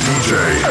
DJ.